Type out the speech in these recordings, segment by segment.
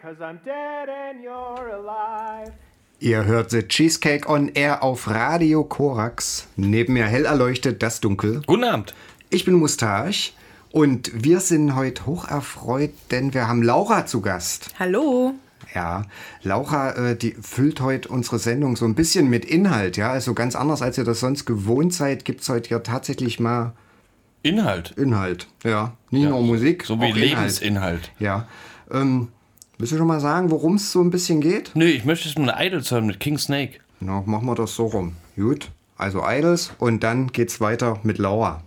cause I'm dead and you're alive. Ihr hört The Cheesecake on Air auf Radio Korax. Neben mir hell erleuchtet das Dunkel. Guten Abend. Ich bin Mustache und wir sind heute hoch erfreut, denn wir haben Laura zu Gast. Hallo. Ja, Laura, äh, die füllt heute unsere Sendung so ein bisschen mit Inhalt, ja. Also ganz anders, als ihr das sonst gewohnt seid, gibt es heute ja tatsächlich mal Inhalt. Inhalt, ja. Nicht ja, nur Musik. So wie Lebensinhalt. Inhalt. Ja. Ähm, Willst du schon mal sagen, worum es so ein bisschen geht? Nö, ich möchte es mit Idols hören, mit King Snake. Na, machen wir das so rum. Gut. Also Idols und dann geht's weiter mit Laura.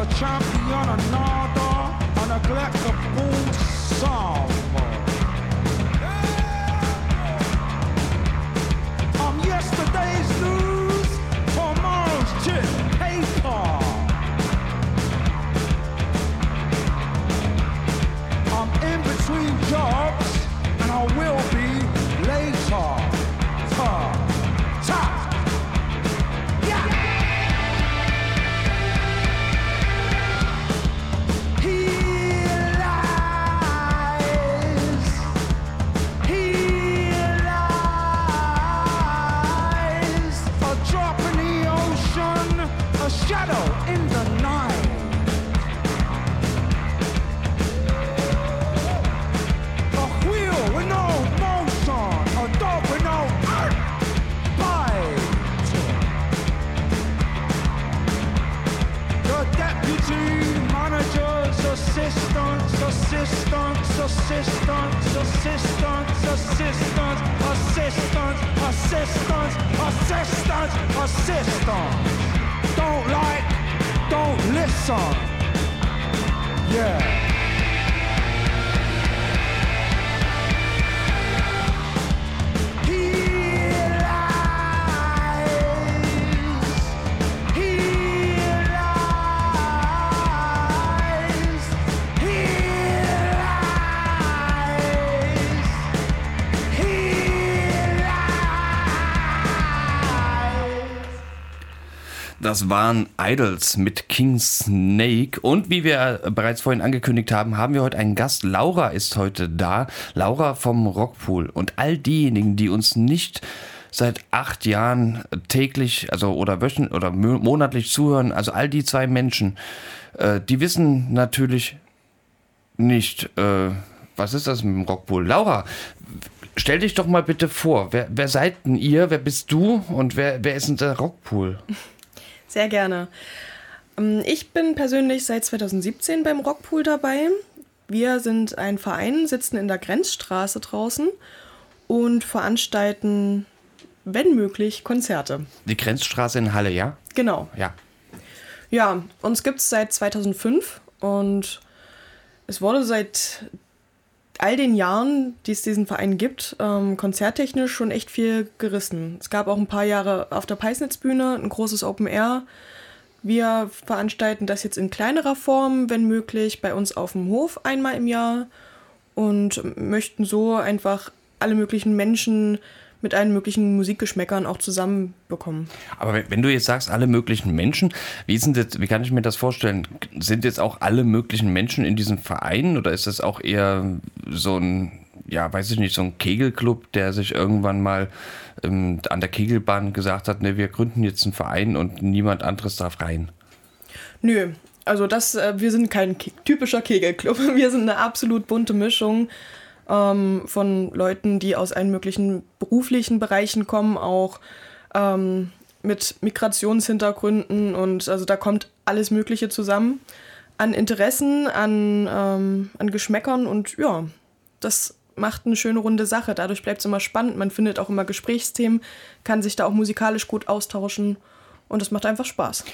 a champion, a nada, a neglectable solve. I'm yesterday's news, tomorrow's chip paper. I'm in between jobs, and I will assistance, assistance, assistance, assistance, assistance, assistance, assistance, assistance. Don't like, don't listen. Yeah. Das waren Idols mit King Snake. Und wie wir bereits vorhin angekündigt haben, haben wir heute einen Gast. Laura ist heute da. Laura vom Rockpool. Und all diejenigen, die uns nicht seit acht Jahren täglich, also oder wöchentlich oder mo- monatlich zuhören, also all die zwei Menschen, äh, die wissen natürlich nicht, äh, was ist das mit dem Rockpool? Laura, stell dich doch mal bitte vor. Wer, wer seid denn ihr? Wer bist du? Und wer, wer ist denn der Rockpool? Sehr gerne. Ähm, Ich bin persönlich seit 2017 beim Rockpool dabei. Wir sind ein Verein, sitzen in der Grenzstraße draußen und veranstalten, wenn möglich, Konzerte. Die Grenzstraße in Halle, ja? Genau. Ja. Ja, uns gibt es seit 2005 und es wurde seit all den Jahren, die es diesen Verein gibt, ähm, konzerttechnisch schon echt viel gerissen. Es gab auch ein paar Jahre auf der Peisnitzbühne ein großes Open Air. Wir veranstalten das jetzt in kleinerer Form, wenn möglich, bei uns auf dem Hof einmal im Jahr und möchten so einfach alle möglichen Menschen mit allen möglichen Musikgeschmäckern auch zusammenbekommen. Aber wenn, du jetzt sagst, alle möglichen Menschen, wie, sind das, wie kann ich mir das vorstellen? Sind jetzt auch alle möglichen Menschen in diesem Verein oder ist das auch eher so ein, ja, weiß ich nicht, so ein Kegelclub, der sich irgendwann mal ähm, an der Kegelbahn gesagt hat, ne, wir gründen jetzt einen Verein und niemand anderes darf rein? Nö, also das, äh, wir sind kein Ke typischer Kegelclub. Wir sind eine absolut bunte Mischung ähm, von Leuten, die aus allen möglichen beruflichen Bereichen kommen, auch ähm, mit Migrationshintergründen und also da kommt alles Mögliche zusammen an Interessen, an, ähm, an Geschmäckern und ja, das macht eine schöne runde Sache. Dadurch bleibt es immer spannend. Man findet auch immer Gesprächsthemen, kann sich da auch musikalisch gut austauschen und es macht einfach Spaß.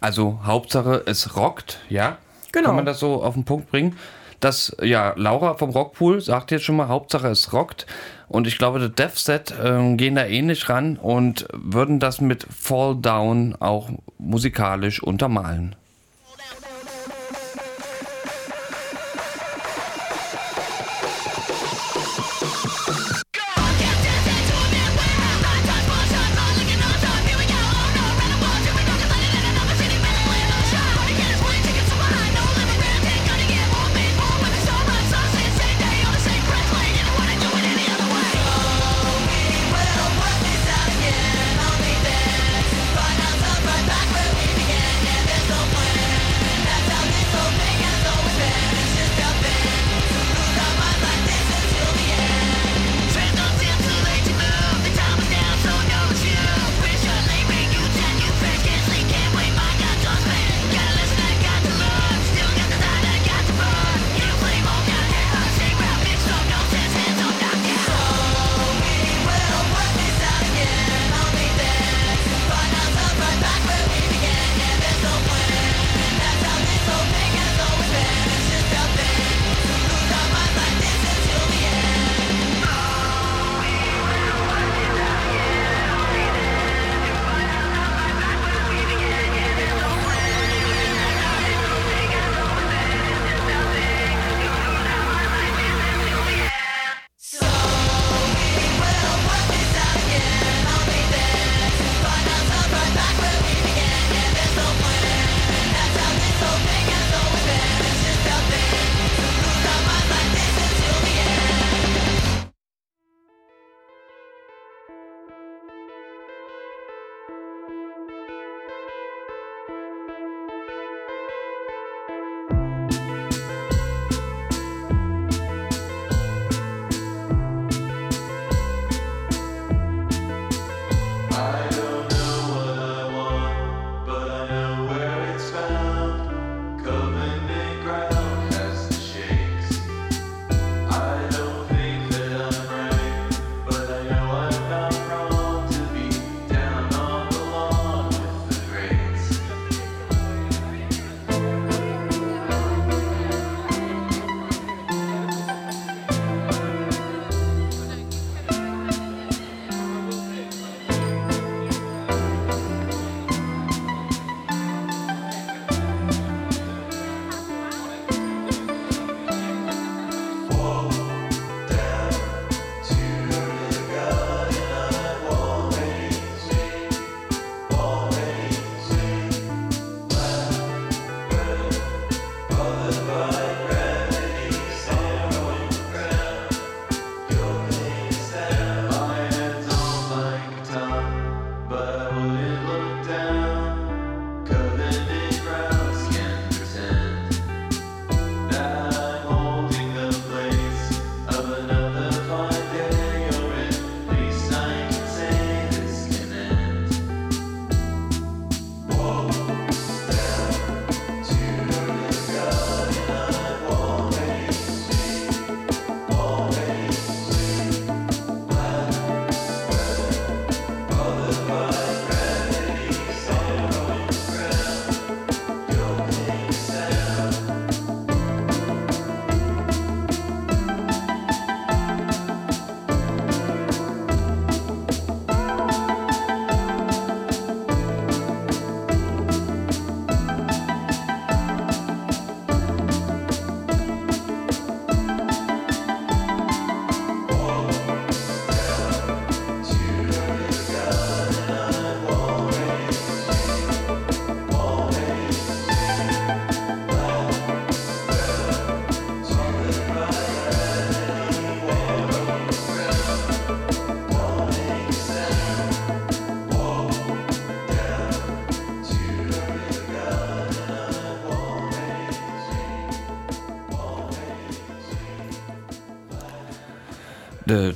Also Hauptsache, es rockt, ja? Genau. Kann man das so auf den Punkt bringen? Das, ja, Laura vom Rockpool sagt jetzt schon mal, Hauptsache es rockt. Und ich glaube, der Death Set ähm, gehen da ähnlich ran und würden das mit Fall Down auch musikalisch untermalen.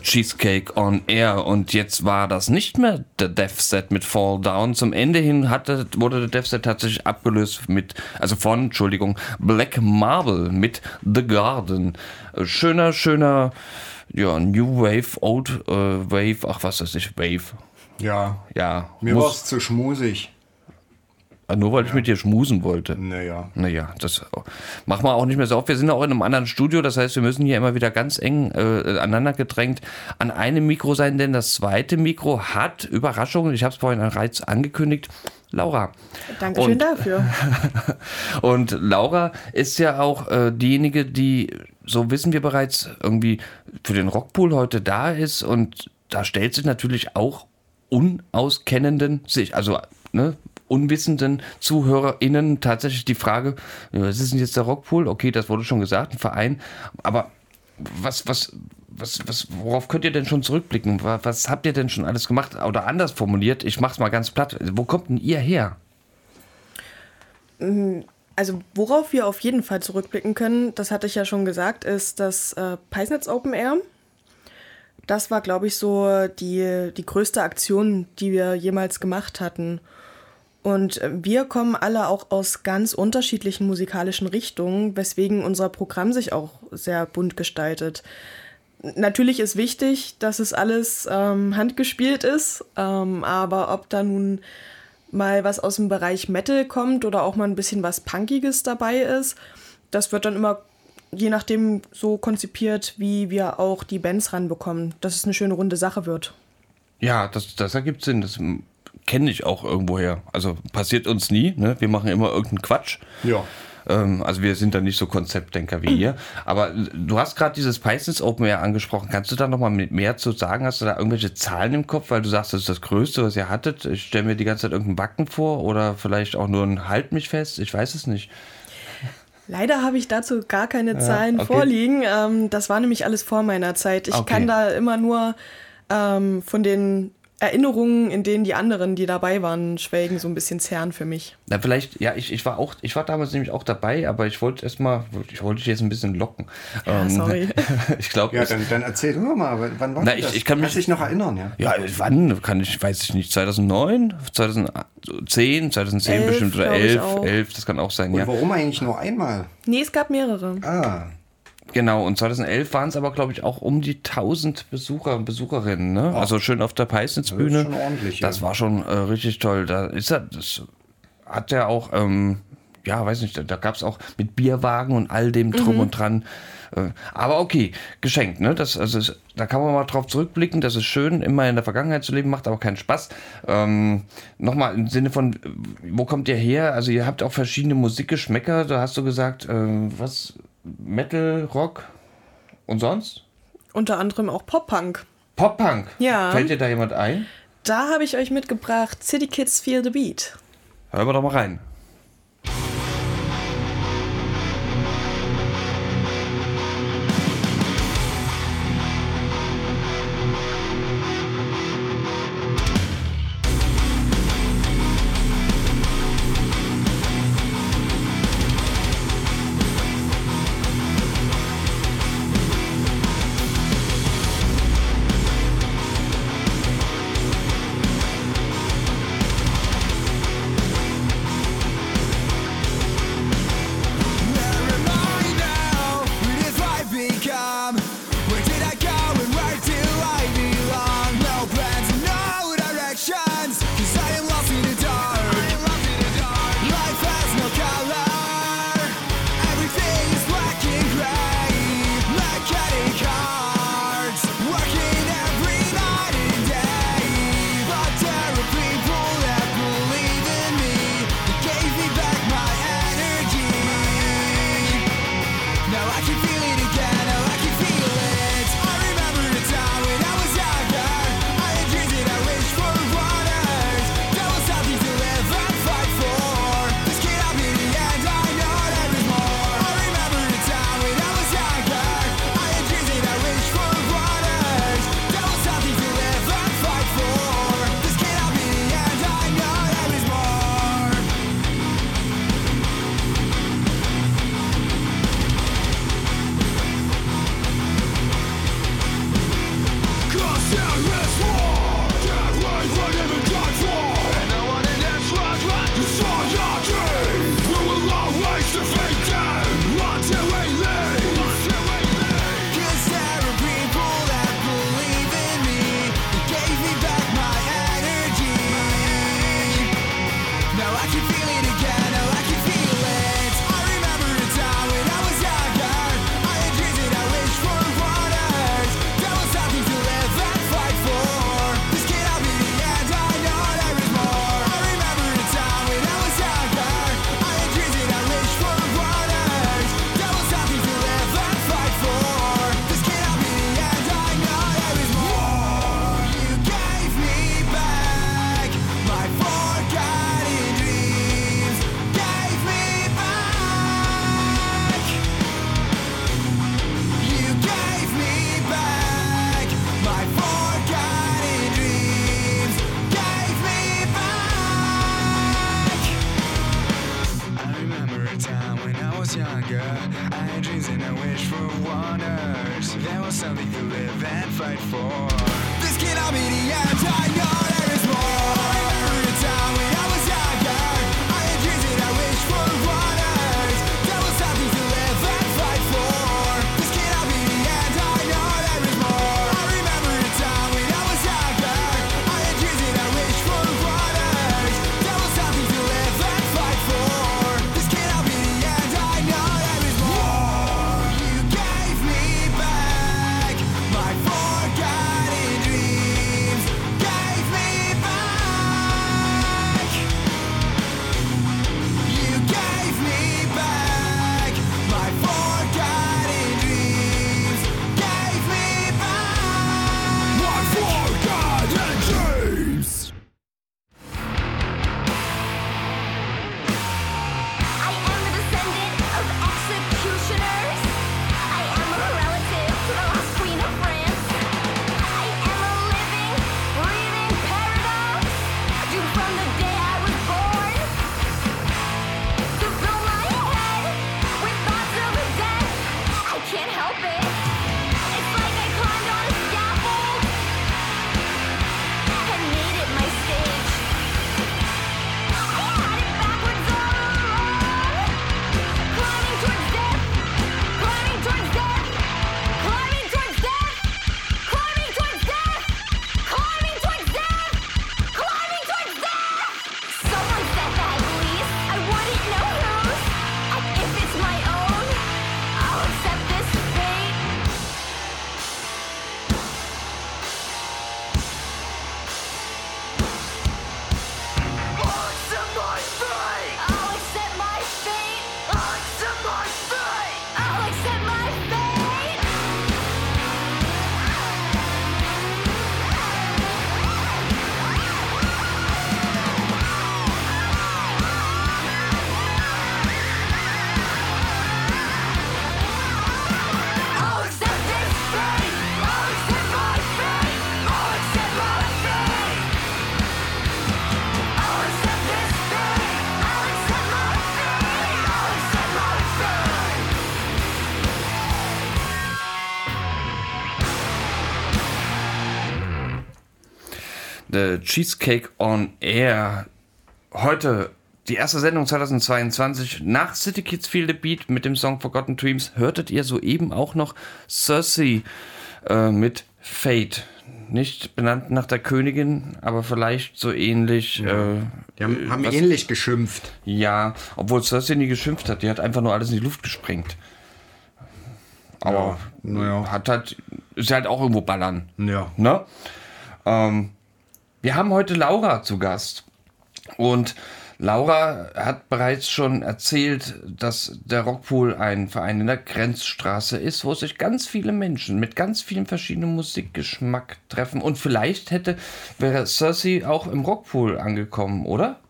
Cheesecake on Air und jetzt war das nicht mehr der Death Set mit Fall Down. Zum Ende hin hatte, wurde der Death Set tatsächlich abgelöst mit, also von, Entschuldigung, Black Marble mit The Garden. Äh, Schöner, schöner, ja, New Wave, Old äh, Wave, ach was weiß ich, Wave. Ja, Ja, mir war es zu schmusig. Ah, nur weil ich mit dir schmusen wollte. Naja. Naja, das machen wir auch nicht mehr so oft. Wir sind auch in einem anderen Studio, das heißt, wir müssen hier immer wieder ganz eng äh, aneinander gedrängt an einem Mikro sein, denn das zweite Mikro hat, Überraschung, ich habe es vorhin an Reiz angekündigt, Laura. Dankeschön Und- dafür. Und Laura ist ja auch äh, diejenige, die, so wissen wir bereits, irgendwie für den Rockpool heute da ist. Und da stellt sich natürlich auch unauskennenden, sich, also ne, unwissenden ZuhörerInnen tatsächlich die Frage, was ist denn jetzt der Rockpool? Okay, das wurde schon gesagt, ein Verein. Aber was, was, was, was, worauf könnt ihr denn schon zurückblicken? Was, was habt ihr denn schon alles gemacht? Oder anders formuliert, ich mach's mal ganz platt. Wo kommt denn ihr her? Also worauf wir auf jeden Fall zurückblicken können, das hatte ich ja schon gesagt, ist das äh, Peisnitz Open Air. Das war, glaube ich, so die, die größte Aktion, die wir jemals gemacht hatten. Und äh, wir kommen alle auch aus ganz unterschiedlichen musikalischen Richtungen, weswegen unser Programm sich auch sehr bunt gestaltet. Natürlich ist wichtig, dass es alles ähm, handgespielt ist, ähm, aber ob da nun mal was aus dem Bereich Metal kommt oder auch mal ein bisschen was Punkiges dabei ist, das wird dann immer je nachdem so konzipiert, wie wir auch die Bands ranbekommen, dass es eine schöne runde Sache wird. Ja, das, das ergibt Sinn. Das kenne ich auch irgendwoher. Also passiert uns nie. Ne? Wir machen immer irgendeinen Quatsch. Ja. Ähm, also wir sind da nicht so Konzeptdenker wie ihr. Aber du hast gerade dieses Pisces Open Air angesprochen. Kannst du da noch mal mit mehr zu sagen? Hast du da irgendwelche Zahlen im Kopf? Weil du sagst, das ist das Größte, was ihr hattet. Ich stelle mir die ganze Zeit irgendeinen Backen vor oder vielleicht auch nur ein Halt mich fest. Ich weiß es nicht. Leider habe ich dazu gar keine Zahlen okay. vorliegen. Ähm, das war nämlich alles vor meiner Zeit. Ich Okay. kann da immer nur ähm, von den Erinnerungen, in denen die anderen, die dabei waren, schwelgen, so ein bisschen zerren für mich. Na, vielleicht, ja, ich, ich war auch, ich war damals nämlich auch dabei, aber ich wollte erstmal, ich wollte dich jetzt ein bisschen locken. Ähm, sorry. ich glaube, Ja, dann, dann erzähl du mal, wann war Na, denn ich- das? ich kann mich- Kannst dich noch erinnern, ja? Ja, wann kann ich, weiß ich nicht, 2009, 2010, 2010 Elf, bestimmt oder glaub ich 11, auch. 11, das kann auch sein, Und ja. warum eigentlich nur einmal? Nee, es gab mehrere. Ah, Genau, und 2011 waren es aber, glaube ich, auch um die 1000 Besucher und Besucherinnen, ne? Also schön auf der Peisnitzbühne. Das ist schon ordentlich, ja. Das war schon äh, richtig toll. Da ist er, das hat er auch, ähm, ja, weiß nicht, da, da gab es auch mit Bierwagen und all dem drum und dran. Äh, aber okay, geschenkt, ne? Das, also, da kann man mal drauf zurückblicken. Das ist schön, immer in der Vergangenheit zu leben, macht aber keinen Spaß. Ähm, Nochmal im Sinne von, wo kommt ihr her? Also, ihr habt auch verschiedene Musikgeschmäcker. Da hast du gesagt, äh, was? Metal, Rock und sonst? Unter anderem auch Pop-Punk. Pop-Punk. Ja. Fällt dir da jemand ein? Da habe ich euch mitgebracht City Kids Feel the Beat. Hören wir doch mal rein. The Cheesecake on Air. Heute die erste Sendung 2022 nach City Kids Feel the Beat mit dem Song Forgotten Dreams. Hörtet ihr soeben auch noch Cersei äh, mit Fate. Nicht benannt nach der Königin, aber vielleicht so ähnlich. Äh, Die haben, haben was- ähnlich geschimpft. Ja, obwohl Cersei nie geschimpft hat. Die hat einfach nur alles in die Luft gesprengt. Aber naja. hat halt, ist halt auch irgendwo ballern. Ja. Ne? Ähm, wir haben heute Laura zu Gast. Und Laura hat bereits schon erzählt, dass der Rockpool ein Verein in der Grenzstraße ist, wo sich ganz viele Menschen mit ganz vielen verschiedenen Musikgeschmack treffen. Und vielleicht hätte, wäre Cersei auch im Rockpool angekommen, oder?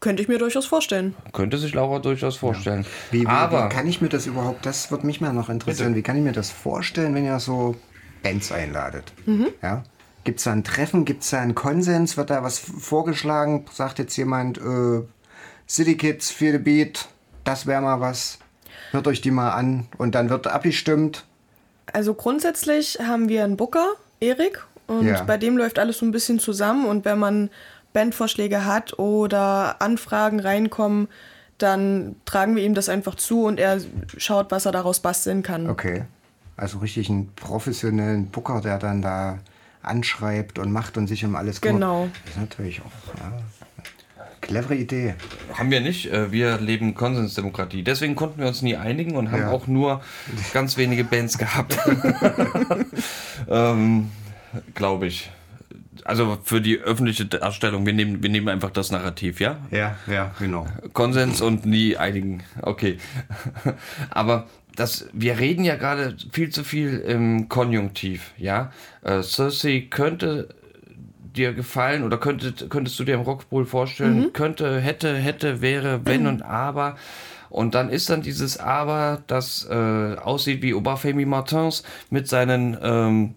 Könnte ich mir durchaus vorstellen. Könnte sich Laura durchaus vorstellen. Wie, wie, Aber wie kann ich mir das überhaupt, das wird mich mal noch interessieren, wie kann ich mir das vorstellen, wenn ihr so Bands einladet? Ja? Gibt es da ein Treffen, gibt es da einen Konsens, wird da was vorgeschlagen? Sagt jetzt jemand, äh, City Kids, Feel the Beat, das wäre mal was, hört euch die mal an und dann wird abgestimmt. Also grundsätzlich haben wir einen Booker, Erik, und Ja. bei dem läuft alles so ein bisschen zusammen. Und wenn man Bandvorschläge hat oder Anfragen reinkommen, dann tragen wir ihm das einfach zu und er schaut, was er daraus basteln kann. Okay. Also richtig einen professionellen Booker, der dann da anschreibt und macht und sich um alles kümmert. Genau. Das ist natürlich auch ja, clevere Idee. haben wir nicht. Äh, Wir leben Konsensdemokratie. Deswegen konnten wir uns nie einigen und haben Ja. auch nur ganz wenige Bands gehabt. ähm, Glaube ich. Also für die öffentliche Darstellung, wir nehmen, wir nehmen einfach das Narrativ, ja? Ja, ja, genau. Konsens und nie einigen. Okay. Aber das, wir reden ja gerade viel zu viel im Konjunktiv, ja. Äh, Cersei könnte dir gefallen oder könntet, könntest du dir im Rockpool vorstellen, könnte, hätte, hätte, wäre, wenn und aber. Und dann ist dann dieses Aber, das äh, aussieht wie Obafemi Martins mit seinen ähm,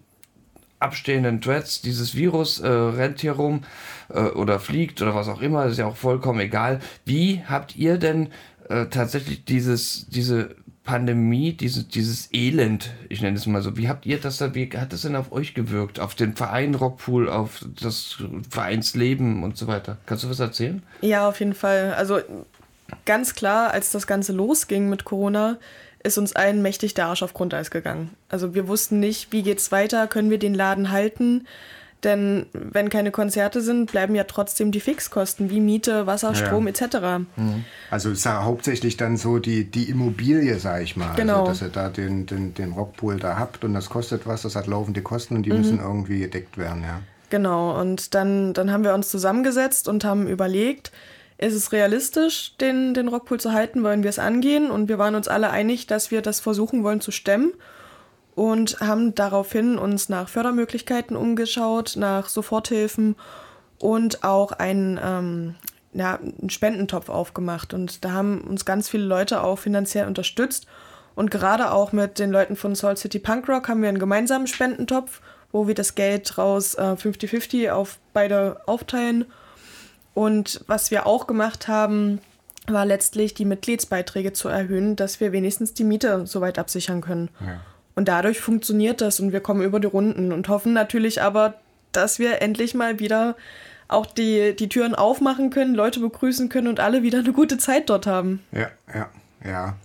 abstehenden Dreads, dieses Virus äh, rennt hier rum äh, oder fliegt oder was auch immer, ist ja auch vollkommen egal. Wie habt ihr denn äh, tatsächlich dieses, diese Pandemie, diese, dieses Elend, ich nenne es mal so, wie habt ihr das da, wie hat das denn auf euch gewirkt? Auf den Verein Rockpool, auf das Vereinsleben und so weiter? Kannst du was erzählen? Ja, auf jeden Fall. Also ganz klar, als das Ganze losging mit Corona, ist uns allen mächtig der Arsch auf Grundeis gegangen. Also wir wussten nicht, wie geht's weiter, können wir den Laden halten? Denn wenn keine Konzerte sind, bleiben ja trotzdem die Fixkosten wie Miete, Wasser, Strom etc. Also es ist ja hauptsächlich dann so die, die Immobilie, sag ich mal. Genau. Also, dass ihr da den, den, den Rockpool da habt und das kostet was, das hat laufende Kosten und die Mhm. müssen irgendwie gedeckt werden, ja. Genau, und dann, dann haben wir uns zusammengesetzt und haben überlegt, ist es realistisch, den, den Rockpool zu halten, wollen wir es angehen? Und wir waren uns alle einig, dass wir das versuchen wollen zu stemmen und haben daraufhin uns nach Fördermöglichkeiten umgeschaut, nach Soforthilfen und auch einen, ähm, ja, einen Spendentopf aufgemacht. Und da haben uns ganz viele Leute auch finanziell unterstützt. Und gerade auch mit den Leuten von Salt City Punk Rock haben wir einen gemeinsamen Spendentopf, wo wir das Geld raus äh, 50-50 auf beide aufteilen. Und was wir auch gemacht haben, war letztlich die Mitgliedsbeiträge zu erhöhen, dass wir wenigstens die Miete soweit absichern können. Und dadurch funktioniert das und wir kommen über die Runden und hoffen natürlich aber, dass wir endlich mal wieder auch die, die Türen aufmachen können, Leute begrüßen können und alle wieder eine gute Zeit dort haben. Ja, ja, ja.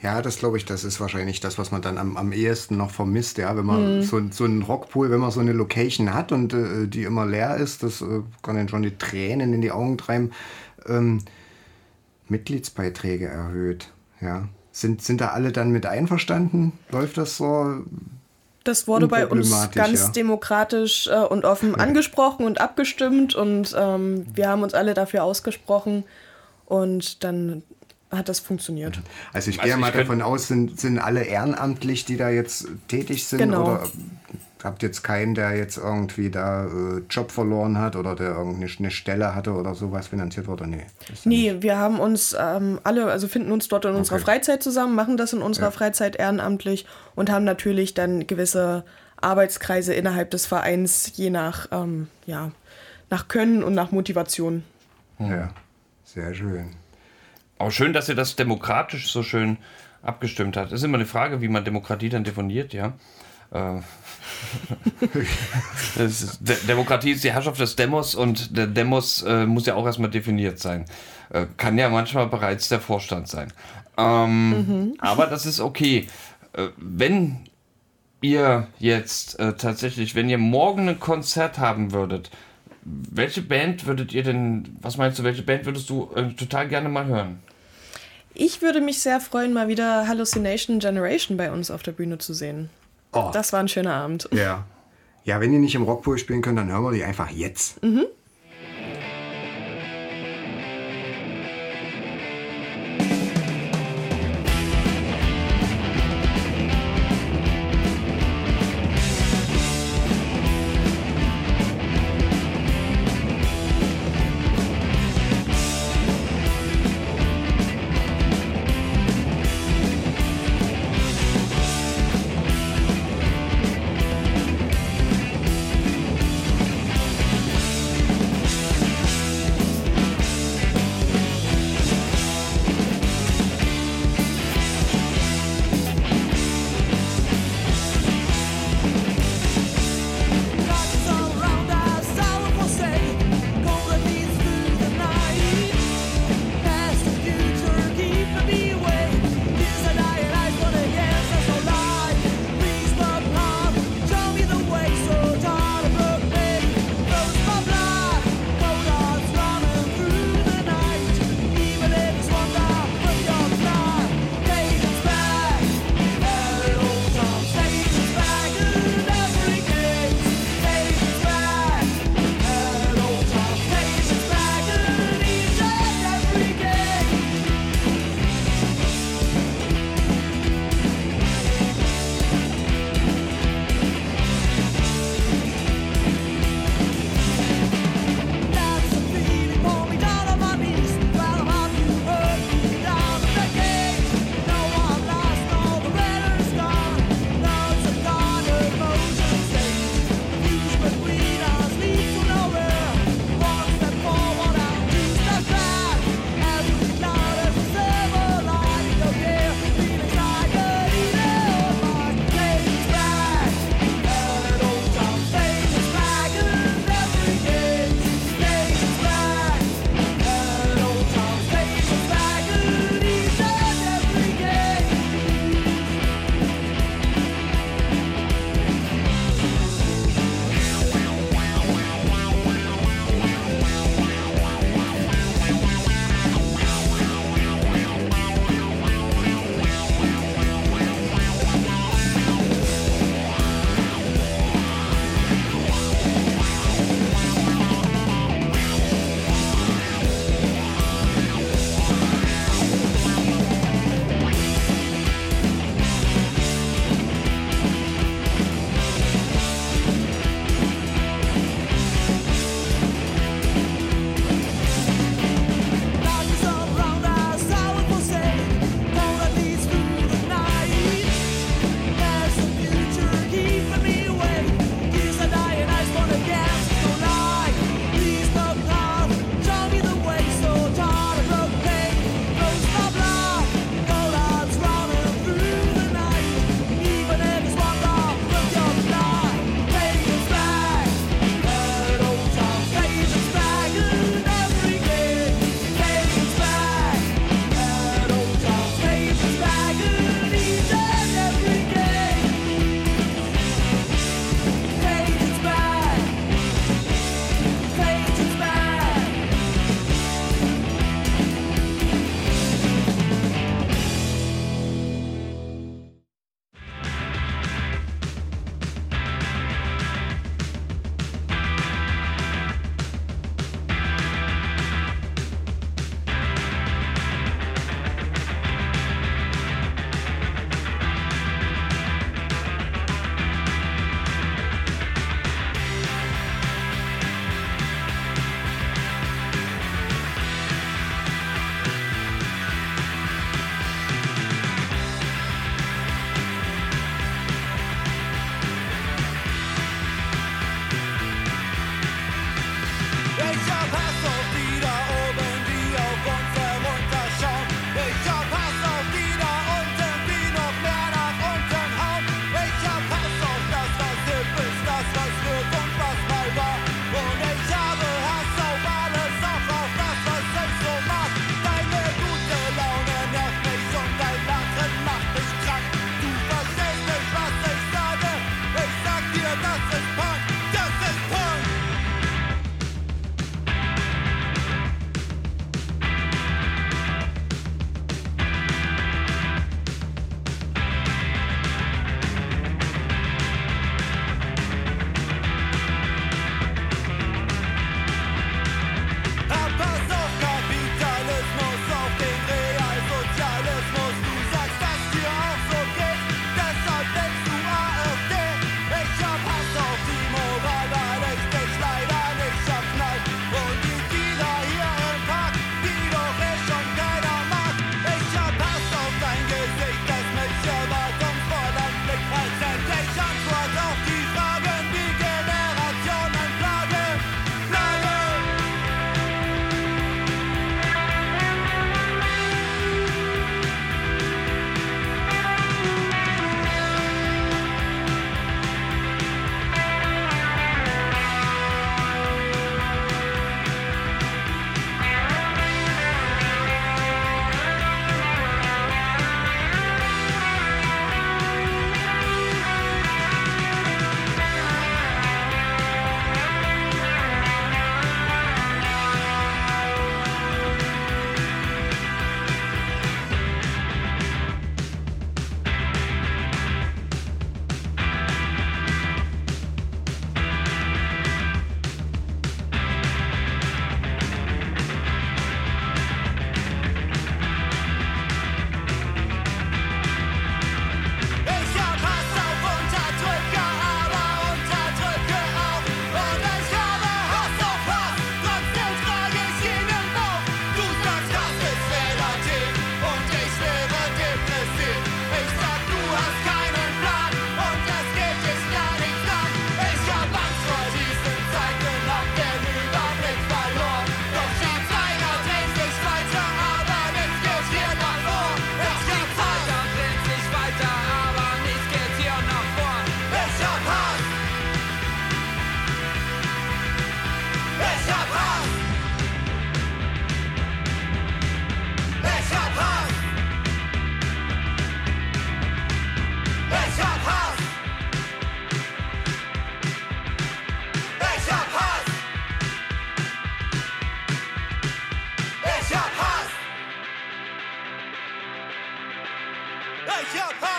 Ja, das glaube ich, das ist wahrscheinlich das, was man dann am, am ehesten noch vermisst, ja, wenn man so, so einen Rockpool, wenn man so eine Location hat und äh, die immer leer ist, das äh, kann dann schon die Tränen in die Augen treiben. Ähm, Mitgliedsbeiträge erhöht, ja. Sind, sind da alle dann mit einverstanden? Läuft das so? Das wurde bei uns ganz ja. demokratisch äh, und offen angesprochen und abgestimmt und ähm, wir haben uns alle dafür ausgesprochen und dann hat das funktioniert. Also ich Also gehe ich mal davon aus, sind, sind alle ehrenamtlich, die da jetzt tätig sind? Genau. Oder habt jetzt keinen, der jetzt irgendwie da äh, Job verloren hat oder der irgendeine eine Stelle hatte oder sowas finanziert wurde? Nee. Nee, wir haben uns ähm, alle, also finden uns dort in unserer Okay. Freizeit zusammen, machen das in unserer Ja. Freizeit ehrenamtlich und haben natürlich dann gewisse Arbeitskreise innerhalb des Vereins, je nach, ähm, ja, nach Können und nach Motivation. Ja, sehr schön. Auch schön, dass ihr das demokratisch so schön abgestimmt habt. Das ist immer eine Frage, wie man Demokratie dann definiert, ja. Äh, ist, De Demokratie ist die Herrschaft des Demos und der Demos äh, muss ja auch erstmal definiert sein. Äh, kann ja manchmal bereits der Vorstand sein. Ähm, Aber das ist okay. Äh, wenn ihr jetzt äh, tatsächlich, wenn ihr morgen ein Konzert haben würdet, welche Band würdet ihr denn, was meinst du, welche Band würdest du äh, total gerne mal hören? Ich würde mich sehr freuen, mal wieder Hallucination Generation bei uns auf der Bühne zu sehen. Oh, Das war ein schöner Abend. ja. Ja, wenn ihr nicht im Rockpool spielen könnt, dann hören wir die einfach jetzt. Thank yeah, yeah,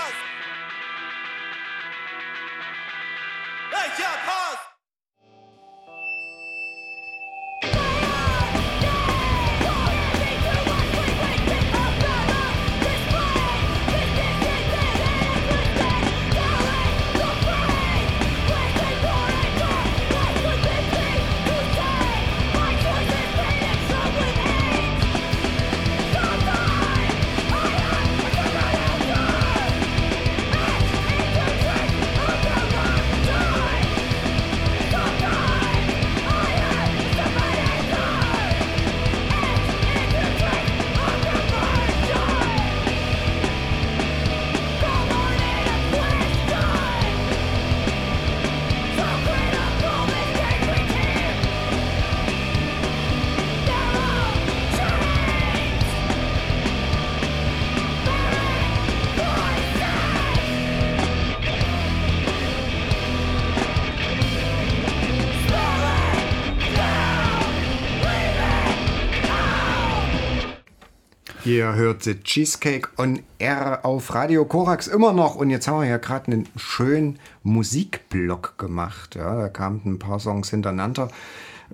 Ihr hört The Cheesecake on Air auf Radio Korax immer noch. Und jetzt haben wir ja gerade einen schönen Musikblock gemacht. Ja, da kamen ein paar Songs hintereinander.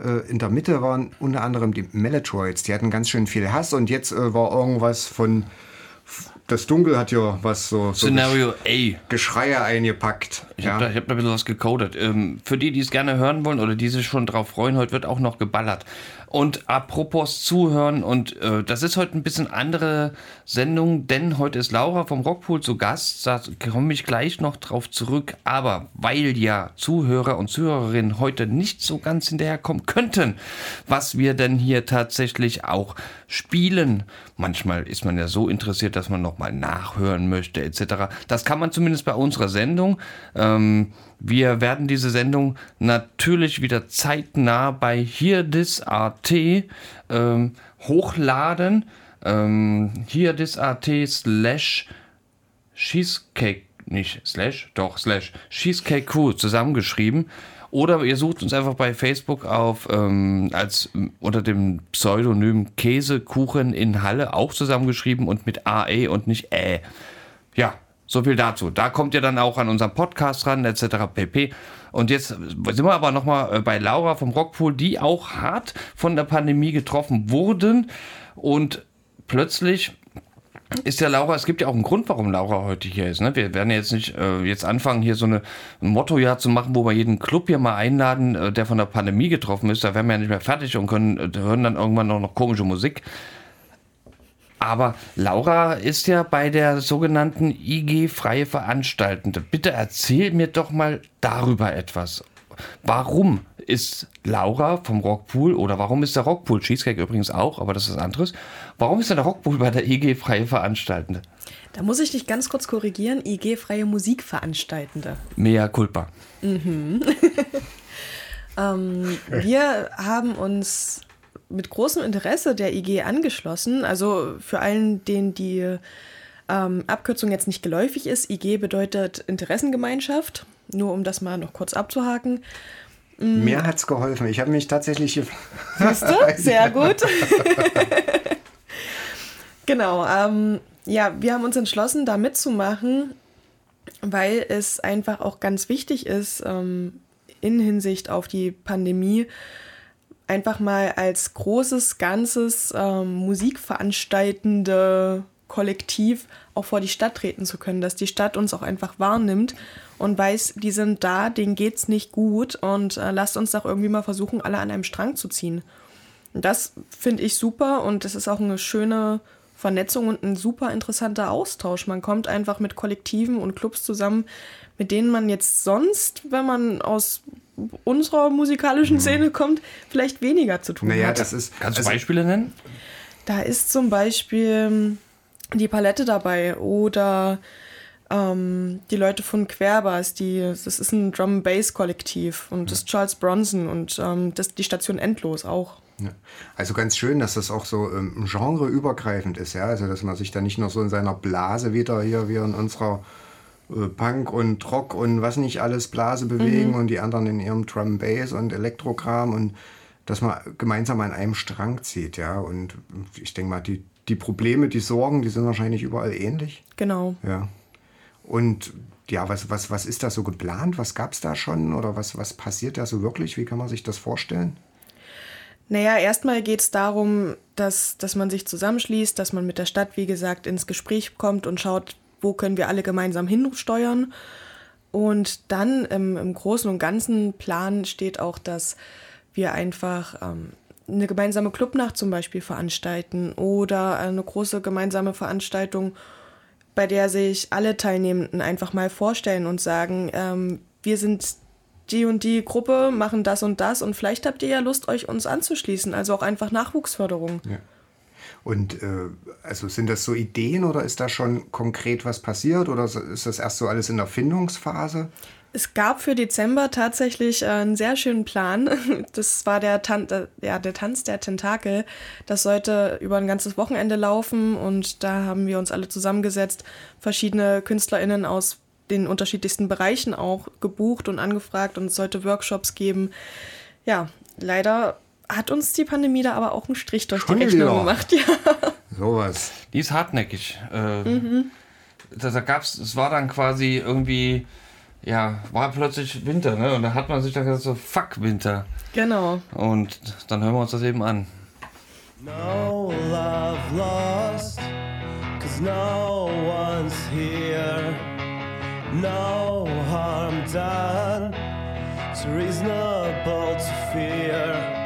Äh, in der Mitte waren unter anderem die Melotroids. Die hatten ganz schön viel Hass. Und jetzt äh, war irgendwas von. Das Dunkel hat ja was so. so Szenario A. Geschreie eingepackt. Ich ja. habe da, ich hab da ein bisschen was gecodet. Ähm, für die, die es gerne hören wollen oder die sich schon drauf freuen, heute wird auch noch geballert. Und apropos Zuhören, und äh, das ist heute ein bisschen andere Sendung, denn heute ist Laura vom Rockpool zu Gast. Da komme ich gleich noch drauf zurück. Aber weil ja Zuhörer und Zuhörerinnen heute nicht so ganz hinterherkommen könnten, was wir denn hier tatsächlich auch spielen. Manchmal ist man ja so interessiert, dass man nochmal nachhören möchte, etc. Das kann man zumindest bei unserer Sendung. Ähm, wir werden diese Sendung natürlich wieder zeitnah bei Here This AT ähm, hochladen. Ähm, Here This AT slash Cheesecake, nicht slash, doch slash Cheesecake Crew zusammengeschrieben. Oder ihr sucht uns einfach bei Facebook auf ähm, als unter dem Pseudonym Käsekuchen in Halle auch zusammengeschrieben und mit AE und nicht Ä. Ja, so viel dazu. Da kommt ihr dann auch an unseren Podcast ran, etc. pp. Und jetzt sind wir aber nochmal bei Laura vom Rockpool, die auch hart von der Pandemie getroffen wurden. Und plötzlich ist ja Laura, es gibt ja auch einen Grund, warum Laura heute hier ist. Ne? Wir werden jetzt nicht äh, jetzt anfangen, hier so eine, ein Mottojahr zu machen, wo wir jeden Club hier mal einladen, äh, der von der Pandemie getroffen ist. Da wären wir ja nicht mehr fertig und können äh, hören dann irgendwann noch, noch komische Musik. Aber Laura ist ja bei der sogenannten IG Freie Veranstaltende. Bitte erzähl mir doch mal darüber etwas. Warum ist Laura vom Rockpool oder warum ist der Rockpool, Cheesecake übrigens auch, aber das ist anderes, warum ist denn der Rockpool bei der IG Freie Veranstaltende? Da muss ich dich ganz kurz korrigieren. IG Freie Musikveranstaltende. Mea culpa. Ähm, wir haben uns mit großem Interesse der IG angeschlossen. Also für allen, denen die ähm, Abkürzung jetzt nicht geläufig ist, IG bedeutet Interessengemeinschaft. Nur um das mal noch kurz abzuhaken. Mir hat's geholfen. Ich habe mich tatsächlich. Siehst du? Sehr gut. genau. Ähm, ja, wir haben uns entschlossen, da mitzumachen, weil es einfach auch ganz wichtig ist, ähm, in Hinsicht auf die Pandemie, einfach mal als großes, ganzes ähm, musikveranstaltende Kollektiv auch vor die Stadt treten zu können, dass die Stadt uns auch einfach wahrnimmt und weiß, die sind da, denen geht's nicht gut und äh, lasst uns doch irgendwie mal versuchen, alle an einem Strang zu ziehen. Und das finde ich super und es ist auch eine schöne Vernetzung und ein super interessanter Austausch. Man kommt einfach mit Kollektiven und Clubs zusammen, mit denen man jetzt sonst, wenn man aus unserer musikalischen Szene kommt, vielleicht weniger zu tun Naja, hat. das ist. Kannst du also- Beispiele nennen? Da ist zum Beispiel die Palette dabei oder ähm, die Leute von Querbass, die, das ist ein Drum Bass Kollektiv und das ist Charles Bronson und ähm, das, die Station Endlos auch. Ja. Also ganz schön, dass das auch so ähm, genreübergreifend ist, ja. Also dass man sich da nicht nur so in seiner Blase wieder hier wie in unserer äh, Punk und Rock und was nicht alles Blase bewegen und die anderen in ihrem Drum Bass und Elektrokram und dass man gemeinsam an einem Strang zieht, ja. Und ich denke mal, die, die Probleme, die Sorgen, die sind wahrscheinlich überall ähnlich. Genau. Ja. Und ja, was, was, was ist da so geplant? Was gab es da schon? Oder was, was passiert da so wirklich? Wie kann man sich das vorstellen? Naja, erstmal geht es darum, dass, dass man sich zusammenschließt, dass man mit der Stadt, wie gesagt, ins Gespräch kommt und schaut, wo können wir alle gemeinsam hinsteuern. Und dann im, im Großen und Ganzen Plan steht auch, dass wir einfach ähm, eine gemeinsame Clubnacht zum Beispiel veranstalten oder eine große gemeinsame Veranstaltung, bei der sich alle Teilnehmenden einfach mal vorstellen und sagen, ähm, wir sind die und die Gruppe, machen das und das und vielleicht habt ihr ja Lust, euch uns anzuschließen. Also auch einfach Nachwuchsförderung. Und äh, also sind das so Ideen oder ist da schon konkret was passiert oder ist das erst so alles in der Findungsphase? Es gab für Dezember tatsächlich äh, einen sehr schönen Plan. Das war der, Tan äh, ja, der Tanz der Tentakel. Das sollte über ein ganzes Wochenende laufen und da haben wir uns alle zusammengesetzt, verschiedene KünstlerInnen aus den unterschiedlichsten Bereichen auch gebucht und angefragt und es sollte Workshops geben. Ja, leider hat uns die Pandemie da aber auch einen Strich durch Schon die Rechnung wieder? gemacht. Ja. Sowas. Die ist hartnäckig. Äh, da, da gab's, es war dann quasi irgendwie, ja, war plötzlich Winter, ne? Und da hat man sich dann gesagt, so, fuck Winter. Genau. Und dann hören wir uns das eben an. No love lost, cause no one's here. No harm done, it's reasonable to fear.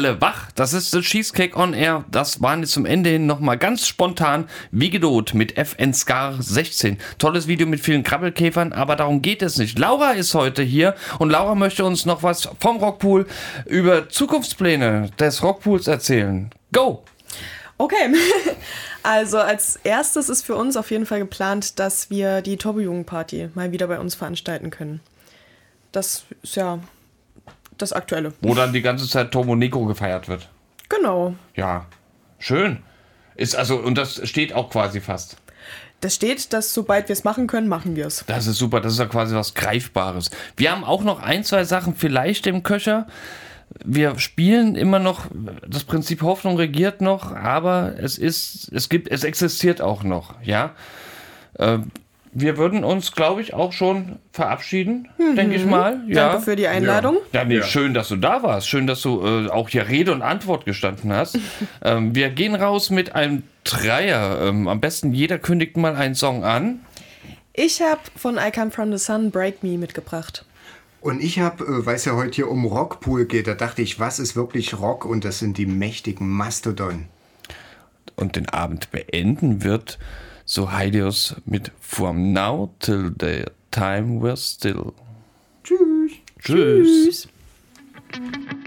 Alle wach? Das ist The Cheesecake on Air. Das waren jetzt zum Ende hin nochmal ganz spontan wie gedot mit FN Scar 16. Tolles Video mit vielen Krabbelkäfern, aber darum geht es nicht. Laura ist heute hier und Laura möchte uns noch was vom Rockpool über Zukunftspläne des Rockpools erzählen. Go! Okay. Also als erstes ist für uns auf jeden Fall geplant, dass wir die Turbojugendparty mal wieder bei uns veranstalten können. Das ist ja das Aktuelle. Wo dann die ganze Zeit Tomo Nico gefeiert wird. Genau. Ja, schön. Ist also, und das steht auch quasi fast. Das steht, dass sobald wir es machen können, machen wir es. Das ist super, das ist ja quasi was Greifbares. Wir haben auch noch ein, zwei Sachen vielleicht im Köcher. Wir spielen immer noch, das Prinzip Hoffnung regiert noch, aber es ist, es gibt, es existiert auch noch, ja. Wir würden uns, glaube ich, auch schon verabschieden, denke ich mal. Ja. Danke für die Einladung. Ja, nee, schön, dass du da warst. Schön, dass du äh, auch hier Rede und Antwort gestanden hast. ähm, wir gehen raus mit einem Dreier. Ähm, am besten jeder kündigt mal einen Song an. Ich habe von I Come From The Sun Break Me mitgebracht. Und ich habe, äh, weil es ja heute hier um Rockpool geht, da dachte ich, was ist wirklich Rock? Und das sind die mächtigen Mastodon. Und den Abend beenden wird so Heidius mit From Now Till the Time We're Still. Tschüss. Tschüss. Tschüss.